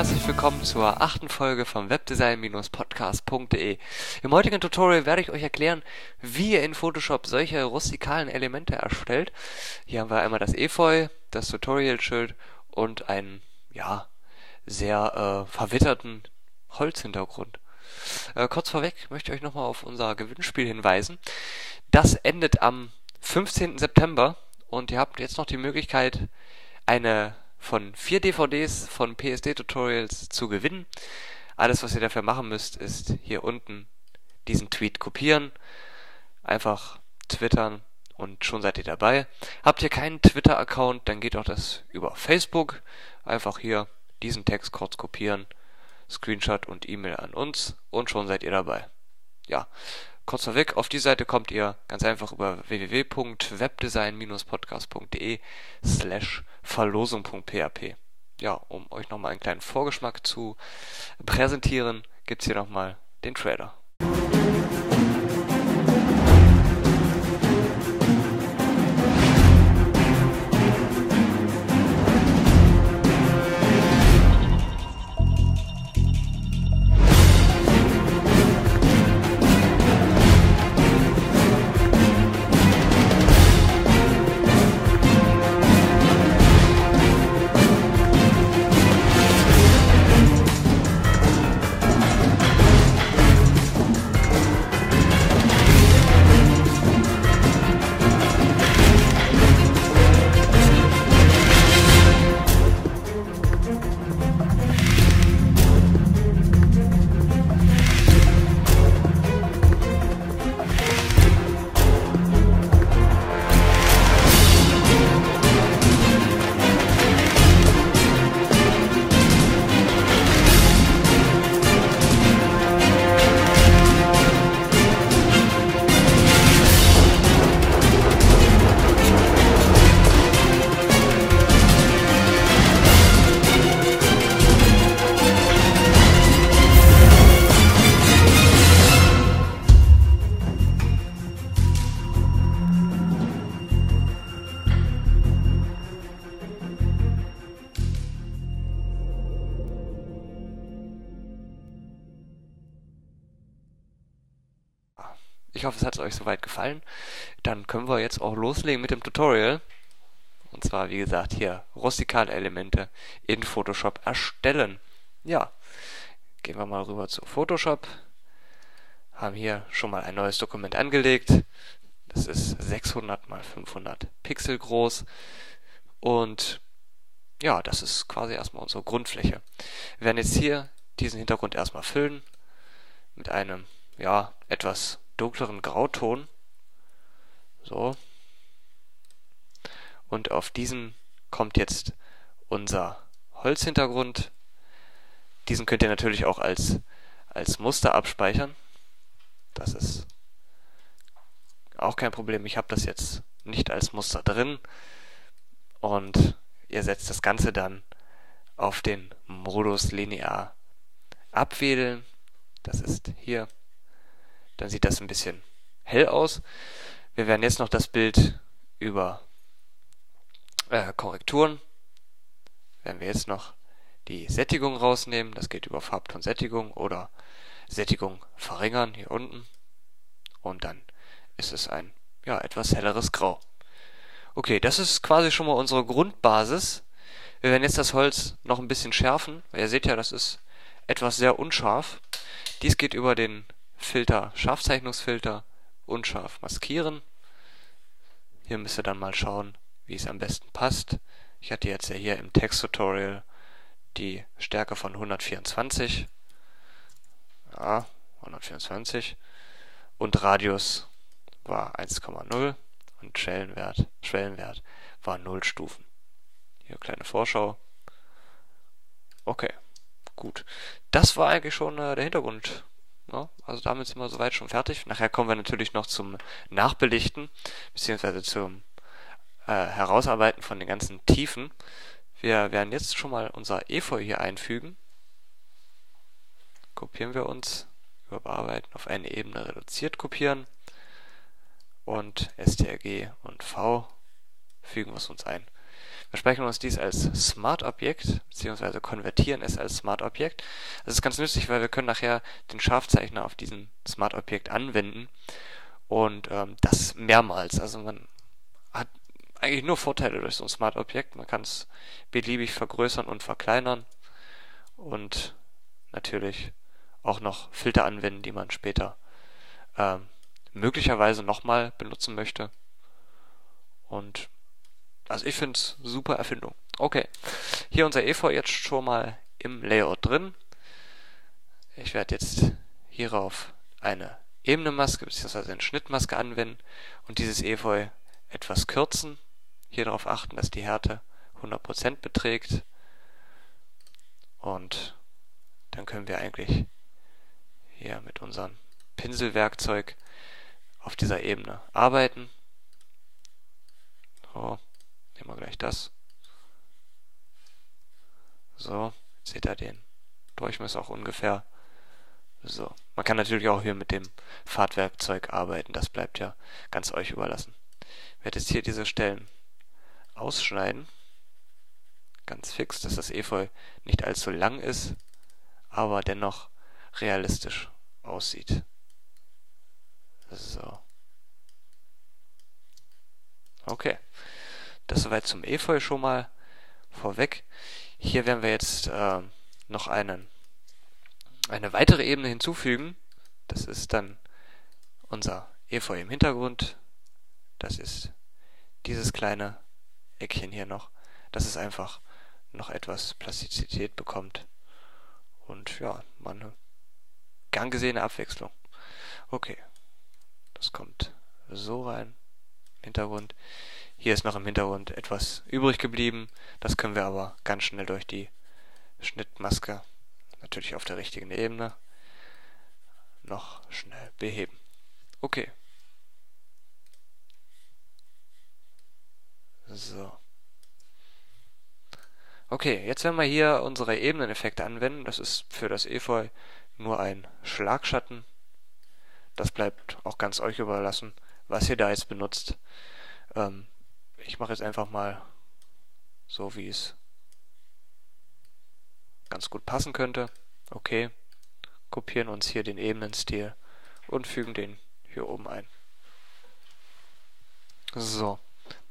herzlich willkommen zur achten Folge vom Webdesign-podcast.de. Im heutigen Tutorial werde ich euch erklären, wie ihr in Photoshop solche rustikalen Elemente erstellt. Hier haben wir einmal das Efeu, das Tutorial-Schild und einen, ja, sehr äh, verwitterten Holzhintergrund. Äh, kurz vorweg möchte ich euch nochmal auf unser Gewinnspiel hinweisen. Das endet am 15. September und ihr habt jetzt noch die Möglichkeit, eine von vier DVDs von PSD-Tutorials zu gewinnen. Alles, was ihr dafür machen müsst, ist hier unten diesen Tweet kopieren, einfach twittern und schon seid ihr dabei. Habt ihr keinen Twitter-Account, dann geht auch das über Facebook. Einfach hier diesen Text kurz kopieren, Screenshot und E-Mail an uns und schon seid ihr dabei. Ja, kurz vorweg, auf die Seite kommt ihr ganz einfach über www.webdesign-podcast.de slash verlosung.php. Ja, um euch nochmal einen kleinen Vorgeschmack zu präsentieren, gibt's hier nochmal den Trailer. Ich hoffe, es hat euch soweit gefallen. Dann können wir jetzt auch loslegen mit dem Tutorial. Und zwar, wie gesagt, hier rustikale Elemente in Photoshop erstellen. Ja, gehen wir mal rüber zu Photoshop. Haben hier schon mal ein neues Dokument angelegt. Das ist 600 mal 500 Pixel groß. Und ja, das ist quasi erstmal unsere Grundfläche. Wir werden jetzt hier diesen Hintergrund erstmal füllen mit einem, ja, etwas dunkleren Grauton. So. Und auf diesen kommt jetzt unser Holzhintergrund. Diesen könnt ihr natürlich auch als, als Muster abspeichern. Das ist auch kein Problem. Ich habe das jetzt nicht als Muster drin. Und ihr setzt das Ganze dann auf den Modus linear abwählen. Das ist hier dann sieht das ein bisschen hell aus. Wir werden jetzt noch das Bild über äh, Korrekturen, werden wir jetzt noch die Sättigung rausnehmen. Das geht über Farbton Sättigung oder Sättigung verringern hier unten. Und dann ist es ein ja, etwas helleres Grau. Okay, das ist quasi schon mal unsere Grundbasis. Wir werden jetzt das Holz noch ein bisschen schärfen. Ihr seht ja, das ist etwas sehr unscharf. Dies geht über den Filter, Scharfzeichnungsfilter, unscharf maskieren. Hier müsst ihr dann mal schauen, wie es am besten passt. Ich hatte jetzt ja hier im Texttutorial die Stärke von 124. Ja, 124. Und Radius war 1,0 und Schwellenwert, Schwellenwert war 0 Stufen. Hier kleine Vorschau. Okay, gut. Das war eigentlich schon äh, der Hintergrund ja, also damit sind wir soweit schon fertig. Nachher kommen wir natürlich noch zum Nachbelichten, beziehungsweise zum äh, Herausarbeiten von den ganzen Tiefen. Wir werden jetzt schon mal unser Efeu hier einfügen. Kopieren wir uns, über Bearbeiten auf eine Ebene reduziert kopieren und STRG und V fügen wir es uns ein. Wir speichern uns dies als Smart-Objekt, beziehungsweise konvertieren es als Smart-Objekt. Das ist ganz nützlich, weil wir können nachher den Scharfzeichner auf diesen Smart-Objekt anwenden und ähm, das mehrmals. Also man hat eigentlich nur Vorteile durch so ein Smart-Objekt. Man kann es beliebig vergrößern und verkleinern und natürlich auch noch Filter anwenden, die man später ähm, möglicherweise nochmal benutzen möchte. Und also ich finde es super Erfindung. Okay, hier unser EV jetzt schon mal im Layout drin. Ich werde jetzt hierauf eine Ebenenmaske bzw. eine Schnittmaske anwenden und dieses Efeu etwas kürzen. Hier darauf achten, dass die Härte 100% beträgt. Und dann können wir eigentlich hier mit unserem Pinselwerkzeug auf dieser Ebene arbeiten. So, nehmen wir gleich das. So, seht ihr den Durchmesser auch ungefähr. So, man kann natürlich auch hier mit dem Fahrtwerkzeug arbeiten, das bleibt ja ganz euch überlassen. Ich werde jetzt hier diese Stellen ausschneiden, ganz fix, dass das Efeu nicht allzu lang ist, aber dennoch realistisch aussieht. So. Okay. Das soweit zum Efeu schon mal vorweg. Hier werden wir jetzt äh, noch einen eine weitere Ebene hinzufügen. Das ist dann unser Efeu im Hintergrund. Das ist dieses kleine Eckchen hier noch, dass es einfach noch etwas Plastizität bekommt. Und ja, mal eine gern gesehene Abwechslung. Okay, das kommt so rein. Hintergrund. Hier ist noch im Hintergrund etwas übrig geblieben. Das können wir aber ganz schnell durch die Schnittmaske natürlich auf der richtigen Ebene noch schnell beheben. Okay. So. Okay, jetzt werden wir hier unsere Ebeneneffekte anwenden. Das ist für das Efeu nur ein Schlagschatten. Das bleibt auch ganz euch überlassen, was ihr da jetzt benutzt. Ähm, ich mache jetzt einfach mal so, wie es ganz gut passen könnte. Okay, kopieren uns hier den Ebenenstil und fügen den hier oben ein. So,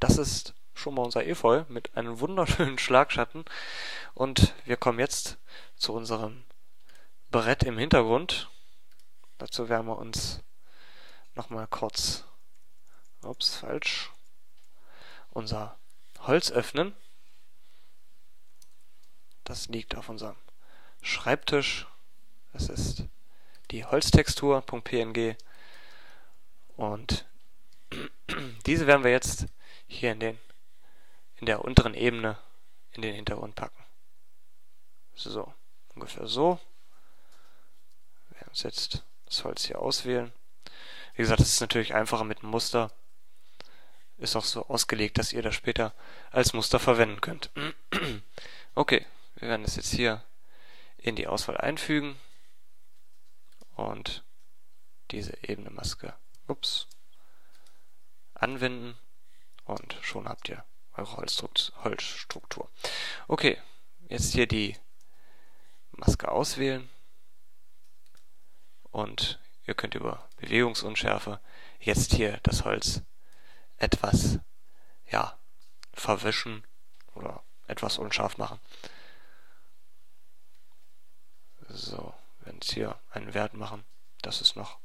das ist schon mal unser Efeu mit einem wunderschönen Schlagschatten und wir kommen jetzt zu unserem Brett im Hintergrund. Dazu werden wir uns nochmal kurz, ups, falsch, unser Holz öffnen. Das liegt auf unserem Schreibtisch. Das ist die Holztextur.png und diese werden wir jetzt hier in, den, in der unteren Ebene in den Hintergrund packen. So, ungefähr so. Wir werden uns jetzt das Holz hier auswählen. Wie gesagt, das ist natürlich einfacher mit einem Muster. Ist auch so ausgelegt, dass ihr das später als Muster verwenden könnt. okay, wir werden es jetzt hier in die Auswahl einfügen und diese Ebenenmaske ups, anwenden und schon habt ihr eure Holzstruktur. Okay, jetzt hier die Maske auswählen und ihr könnt über Bewegungsunschärfe jetzt hier das Holz etwas ja, verwischen oder etwas unscharf machen. So, werden jetzt hier einen Wert machen, dass es noch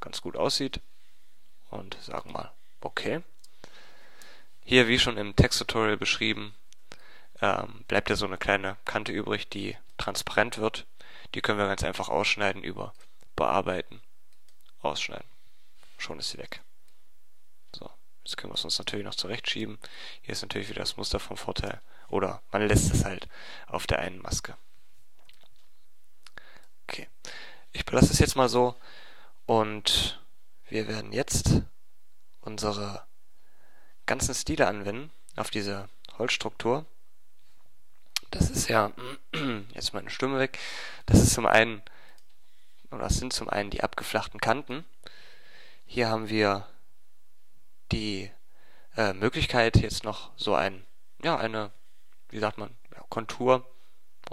ganz gut aussieht. Und sagen mal, okay. Hier, wie schon im Texttutorial beschrieben, ähm, bleibt ja so eine kleine Kante übrig, die transparent wird. Die können wir ganz einfach ausschneiden über Bearbeiten, ausschneiden. Schon ist sie weg. Jetzt können wir uns natürlich noch zurechtschieben. Hier ist natürlich wieder das Muster vom Vorteil. Oder man lässt es halt auf der einen Maske. Okay. Ich belasse es jetzt mal so und wir werden jetzt unsere ganzen Stile anwenden auf diese Holzstruktur. Das ist ja, jetzt meine Stimme weg, das ist zum einen, oder das sind zum einen die abgeflachten Kanten. Hier haben wir die äh, Möglichkeit, jetzt noch so ein ja, eine, wie sagt man, ja, Kontur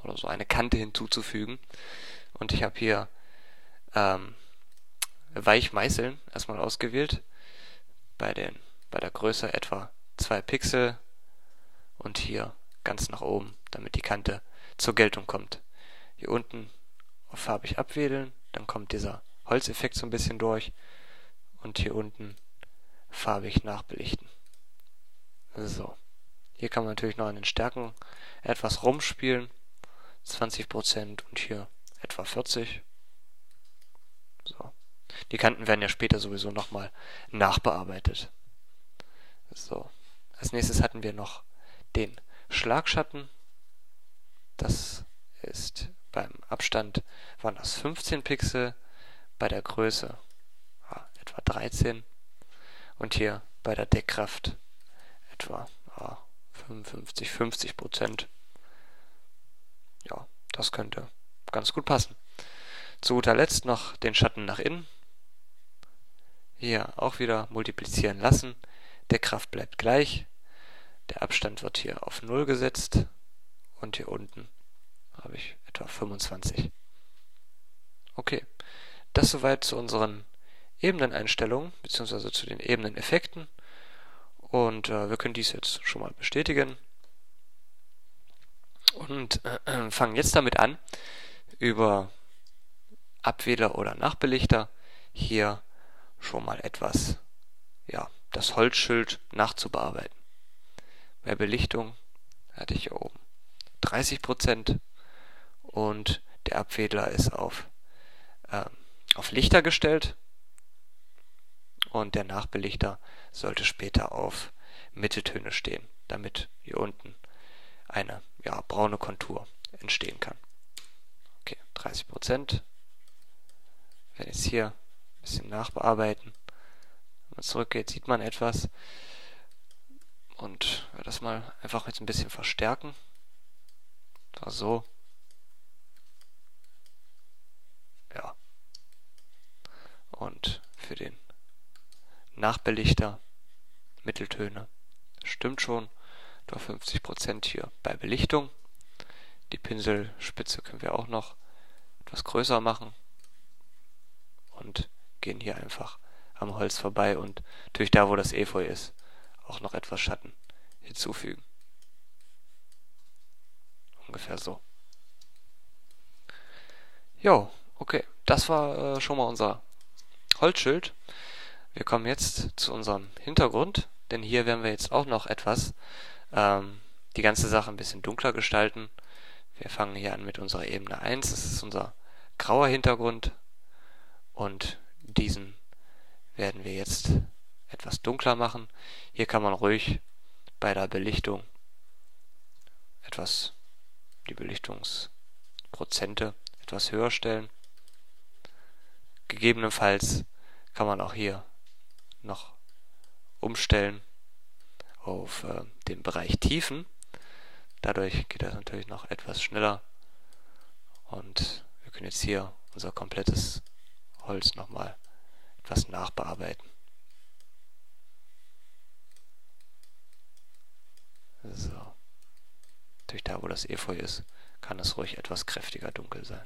oder so eine Kante hinzuzufügen. Und ich habe hier ähm, Weichmeißeln erstmal ausgewählt. Bei, den, bei der Größe etwa 2 Pixel und hier ganz nach oben, damit die Kante zur Geltung kommt. Hier unten farbig abwählen, dann kommt dieser Holzeffekt so ein bisschen durch und hier unten farbig nachbelichten. So. Hier kann man natürlich noch an den Stärken etwas rumspielen. 20% und hier etwa 40. So. Die Kanten werden ja später sowieso nochmal nachbearbeitet. So. Als nächstes hatten wir noch den Schlagschatten. Das ist beim Abstand waren das 15 Pixel, bei der Größe ja, etwa 13 und hier bei der Deckkraft etwa ja, 55, 50 Prozent. Ja, das könnte ganz gut passen. Zu guter Letzt noch den Schatten nach innen. Hier auch wieder multiplizieren lassen. Der Kraft bleibt gleich. Der Abstand wird hier auf 0 gesetzt. Und hier unten habe ich etwa 25. Okay, das soweit zu unseren Ebeneneinstellungen bzw. zu den Ebeneneffekten. Und äh, wir können dies jetzt schon mal bestätigen. Und äh, fangen jetzt damit an, über Abwähler oder Nachbelichter hier schon mal etwas, ja, das Holzschild nachzubearbeiten. Bei Belichtung hatte ich hier oben 30% und der Abwedler ist auf, äh, auf Lichter gestellt und der Nachbelichter sollte später auf Mitteltöne stehen, damit hier unten eine ja, braune Kontur entstehen kann. Okay, 30 Prozent. Wenn jetzt hier ein bisschen nachbearbeiten, wenn man zurückgeht, sieht man etwas. Und werde das mal einfach jetzt ein bisschen verstärken. so. Ja. Und für den Nachbelichter Mitteltöne. Stimmt schon. Nur 50% hier bei Belichtung. Die Pinselspitze können wir auch noch etwas größer machen. Und gehen hier einfach am Holz vorbei und natürlich da, wo das Efeu ist, auch noch etwas Schatten hinzufügen. Ungefähr so. Jo, okay. Das war äh, schon mal unser Holzschild. Wir kommen jetzt zu unserem Hintergrund, denn hier werden wir jetzt auch noch etwas ähm, die ganze Sache ein bisschen dunkler gestalten. Wir fangen hier an mit unserer Ebene 1, das ist unser grauer Hintergrund und diesen werden wir jetzt etwas dunkler machen. Hier kann man ruhig bei der Belichtung etwas die Belichtungsprozente etwas höher stellen. Gegebenenfalls kann man auch hier noch umstellen auf äh, den Bereich Tiefen. Dadurch geht das natürlich noch etwas schneller und wir können jetzt hier unser komplettes Holz nochmal etwas nachbearbeiten. So. Natürlich da, wo das Efeu ist, kann es ruhig etwas kräftiger dunkel sein.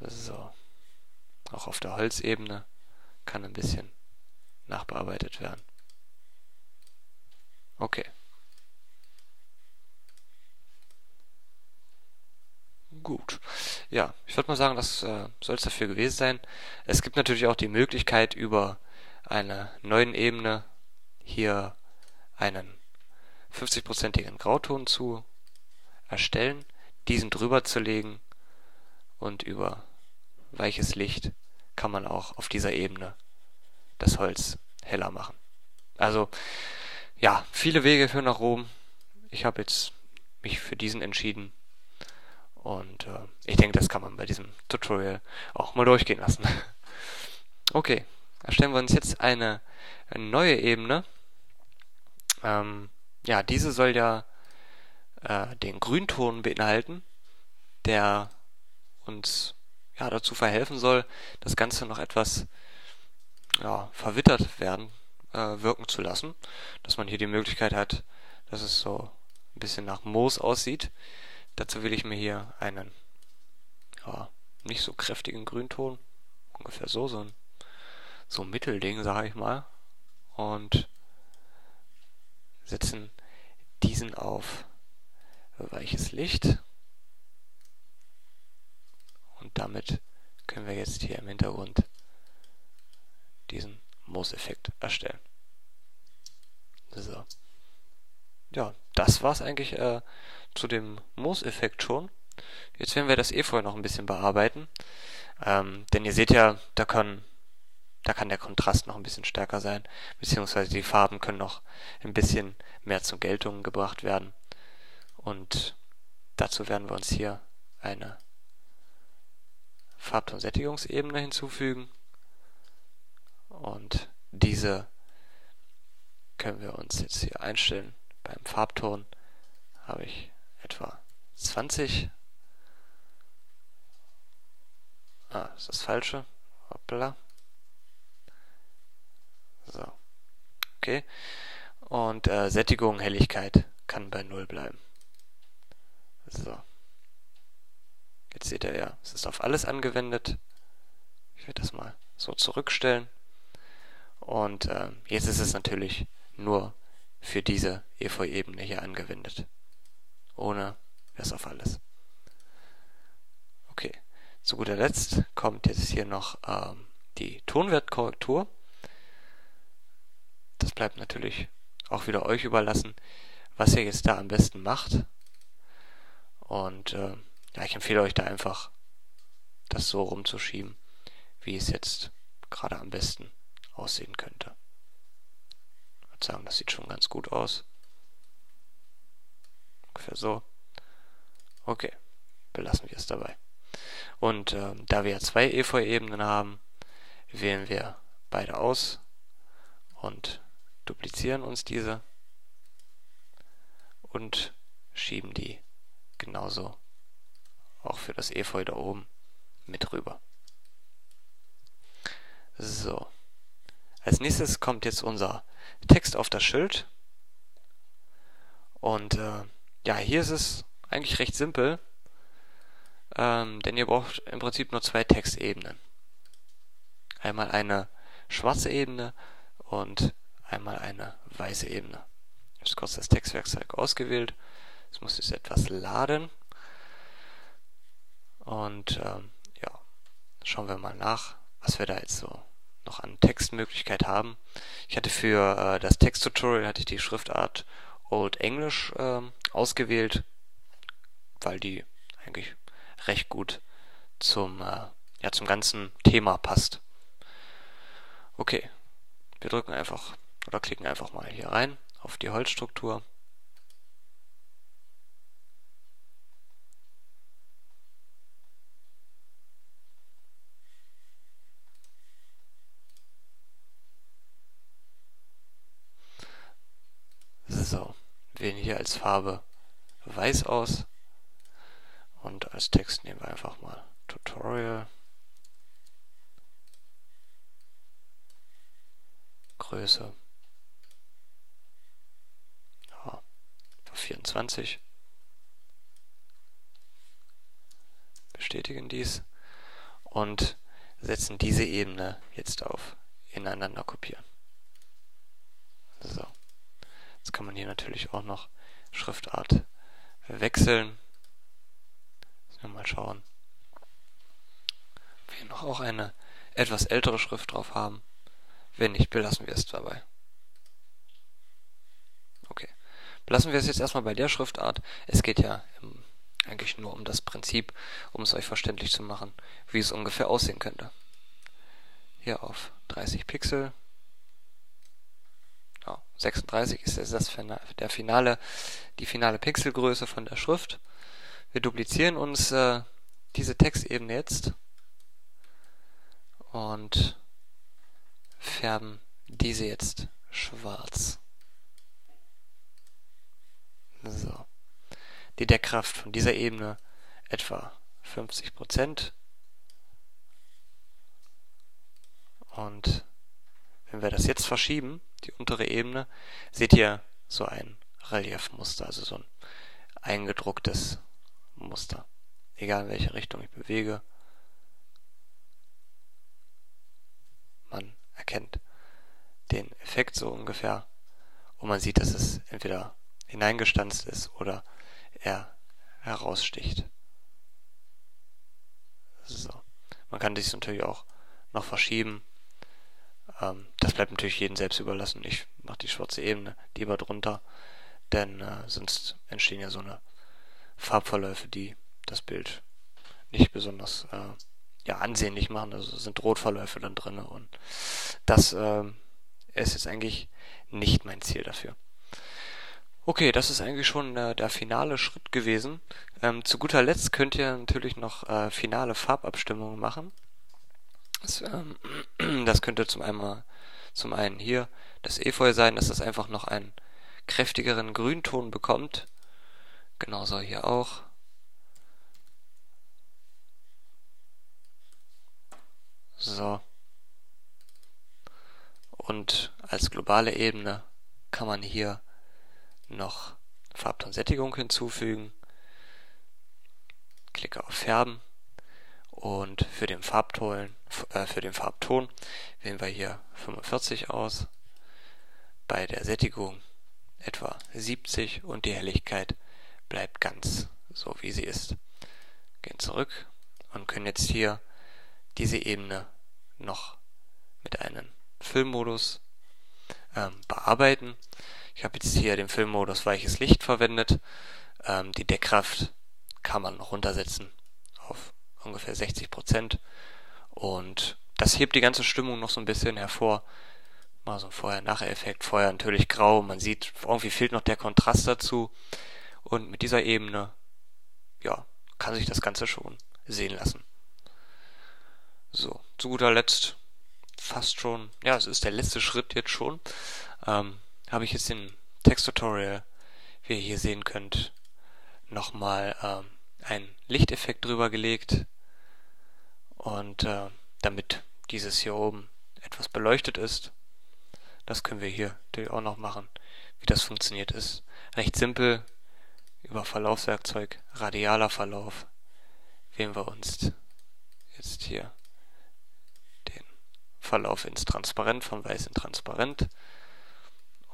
So. Auch auf der Holzebene kann ein bisschen nachbearbeitet werden. Okay. Gut. Ja, ich würde mal sagen, das äh, soll es dafür gewesen sein. Es gibt natürlich auch die Möglichkeit, über eine neuen Ebene hier einen 50-prozentigen Grauton zu erstellen, diesen drüber zu legen und über weiches Licht kann man auch auf dieser Ebene das Holz heller machen. Also ja, viele Wege führen nach Rom. Ich habe jetzt mich für diesen entschieden. Und äh, ich denke, das kann man bei diesem Tutorial auch mal durchgehen lassen. okay, erstellen wir uns jetzt eine, neue Ebene. Ähm, ja, diese soll ja äh, den Grünton beinhalten, der uns ja, dazu verhelfen soll, das Ganze noch etwas ja, verwittert werden äh, wirken zu lassen, dass man hier die Möglichkeit hat, dass es so ein bisschen nach Moos aussieht. Dazu will ich mir hier einen ja, nicht so kräftigen Grünton, ungefähr so, so ein, so ein Mittelding, sage ich mal, und setzen diesen auf weiches Licht. Und damit können wir jetzt hier im Hintergrund diesen Moos-Effekt erstellen. So. Ja, das war's eigentlich äh, zu dem Moos-Effekt schon. Jetzt werden wir das Efeu noch ein bisschen bearbeiten. Ähm, denn ihr seht ja, da kann, da kann der Kontrast noch ein bisschen stärker sein, beziehungsweise die Farben können noch ein bisschen mehr zur Geltung gebracht werden. Und dazu werden wir uns hier eine Farbtonsättigungsebene hinzufügen. Und diese können wir uns jetzt hier einstellen. Beim Farbton habe ich etwa 20 Ah, ist das falsche. Hoppla. So. Okay. Und äh, Sättigung, Helligkeit kann bei 0 bleiben. So. Jetzt seht ihr ja, es ist auf alles angewendet. Ich werde das mal so zurückstellen. Und äh, jetzt ist es natürlich nur für diese EV-Ebene hier angewendet. Ohne es auf alles. Okay. Zu guter Letzt kommt jetzt hier noch ähm, die Tonwertkorrektur. Das bleibt natürlich auch wieder euch überlassen, was ihr jetzt da am besten macht. Und äh, ja, ich empfehle euch da einfach, das so rumzuschieben, wie es jetzt gerade am besten aussehen könnte. Ich würde sagen, das sieht schon ganz gut aus. Ungefähr so. Okay, belassen wir es dabei. Und äh, da wir ja zwei Efeu-Ebenen haben, wählen wir beide aus und duplizieren uns diese und schieben die genauso auch für das Efeu da oben mit rüber. So. Als nächstes kommt jetzt unser Text auf das Schild. Und äh, ja, hier ist es eigentlich recht simpel ähm, denn ihr braucht im Prinzip nur zwei Textebenen. Einmal eine schwarze Ebene und einmal eine weiße Ebene. Ich habe kurz das Textwerkzeug ausgewählt. Es muss jetzt etwas laden. Und ähm, ja, schauen wir mal nach, was wir da jetzt so noch an Textmöglichkeit haben. Ich hatte für äh, das Texttutorial hatte ich die Schriftart Old English äh, ausgewählt, weil die eigentlich recht gut zum, äh, ja, zum ganzen Thema passt. Okay, wir drücken einfach oder klicken einfach mal hier rein auf die Holzstruktur. So, wählen hier als Farbe weiß aus und als Text nehmen wir einfach mal Tutorial. Größe. Ja, 24. Bestätigen dies und setzen diese Ebene jetzt auf ineinander kopieren. So. Jetzt kann man hier natürlich auch noch Schriftart wechseln. Mal schauen. Ob wir noch auch eine etwas ältere Schrift drauf haben. Wenn nicht, belassen wir es dabei. Okay. Belassen wir es jetzt erstmal bei der Schriftart. Es geht ja im, eigentlich nur um das Prinzip, um es euch verständlich zu machen, wie es ungefähr aussehen könnte. Hier auf 30 Pixel. Ja, 36 ist jetzt das der finale, die finale Pixelgröße von der Schrift. Wir duplizieren uns äh, diese Textebene jetzt und färben diese jetzt schwarz. So. Die Deckkraft von dieser Ebene etwa 50%. Und wenn wir das jetzt verschieben, die untere Ebene, seht ihr so ein Reliefmuster, also so ein eingedrucktes Muster. Egal in welche Richtung ich bewege. Man erkennt den Effekt so ungefähr und man sieht, dass es entweder hineingestanzt ist oder er heraussticht. So. Man kann dies natürlich auch noch verschieben. Ähm, das bleibt natürlich jedem selbst überlassen. Ich mache die schwarze Ebene lieber drunter, denn äh, sonst entstehen ja so eine Farbverläufe, die das Bild nicht besonders äh, ja, ansehnlich machen. Also sind Rotverläufe dann drin und das äh, ist jetzt eigentlich nicht mein Ziel dafür. Okay, das ist eigentlich schon äh, der finale Schritt gewesen. Ähm, zu guter Letzt könnt ihr natürlich noch äh, finale Farbabstimmungen machen. Das, ähm, das könnte zum, einmal, zum einen hier das Efeu sein, dass das einfach noch einen kräftigeren Grünton bekommt. Genauso hier auch. So. Und als globale Ebene kann man hier noch Farbtonsättigung hinzufügen. Klicke auf Färben und für den Farbton, äh, für den Farbton wählen wir hier 45 aus. Bei der Sättigung etwa 70 und die Helligkeit bleibt ganz so wie sie ist. Gehen zurück und können jetzt hier diese Ebene noch mit einem Filmmodus ähm, bearbeiten. Ich habe jetzt hier den Filmmodus weiches Licht verwendet. Ähm, die Deckkraft kann man noch runtersetzen auf ungefähr 60 Prozent. Und das hebt die ganze Stimmung noch so ein bisschen hervor. Mal so ein Vorher-Nachher-Effekt. Vorher natürlich grau. Man sieht, irgendwie fehlt noch der Kontrast dazu. Und mit dieser Ebene, ja, kann sich das Ganze schon sehen lassen. So, zu guter Letzt fast schon, ja, es ist der letzte Schritt jetzt schon. Ähm, habe ich jetzt den Texttutorial, wie ihr hier sehen könnt, nochmal ähm, einen Lichteffekt drüber gelegt und äh, damit dieses hier oben etwas beleuchtet ist. Das können wir hier auch noch machen. Wie das funktioniert ist recht simpel. Über Verlaufswerkzeug, radialer Verlauf, wählen wir uns jetzt hier den Verlauf ins Transparent, von weiß in Transparent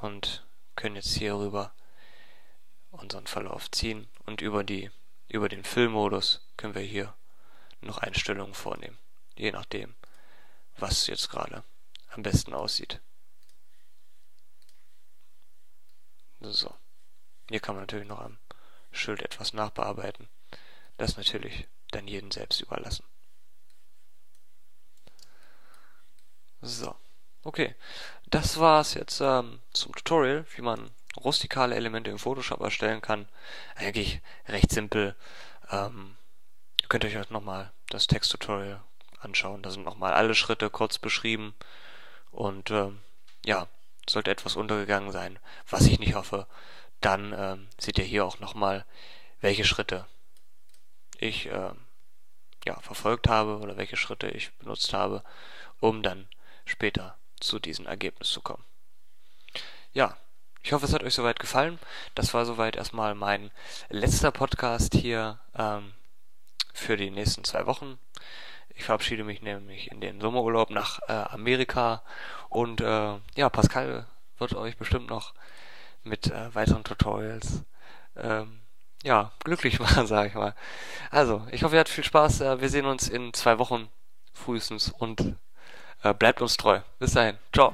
und können jetzt hier rüber unseren Verlauf ziehen und über die über den Filmmodus können wir hier noch Einstellungen vornehmen, je nachdem, was jetzt gerade am besten aussieht. So. Hier kann man natürlich noch am Schild etwas nachbearbeiten. Das natürlich dann jedem selbst überlassen. So. Okay, das war's jetzt ähm, zum Tutorial, wie man rustikale Elemente im Photoshop erstellen kann. Eigentlich recht simpel. Ähm, ihr könnt euch nochmal das Texttutorial anschauen. Da sind nochmal alle Schritte kurz beschrieben. Und ähm, ja, sollte etwas untergegangen sein, was ich nicht hoffe, dann ähm, seht ihr hier auch nochmal, welche Schritte ich äh, ja, verfolgt habe oder welche Schritte ich benutzt habe, um dann später zu diesem Ergebnis zu kommen. Ja, ich hoffe, es hat euch soweit gefallen. Das war soweit erstmal mein letzter Podcast hier ähm, für die nächsten zwei Wochen. Ich verabschiede mich nämlich in den Sommerurlaub nach äh, Amerika und äh, ja, Pascal wird euch bestimmt noch mit äh, weiteren Tutorials ähm, ja, glücklich machen, sage ich mal. Also, ich hoffe, ihr hattet viel Spaß. Äh, wir sehen uns in zwei Wochen frühestens und äh, bleibt uns treu. Bis dahin. Ciao.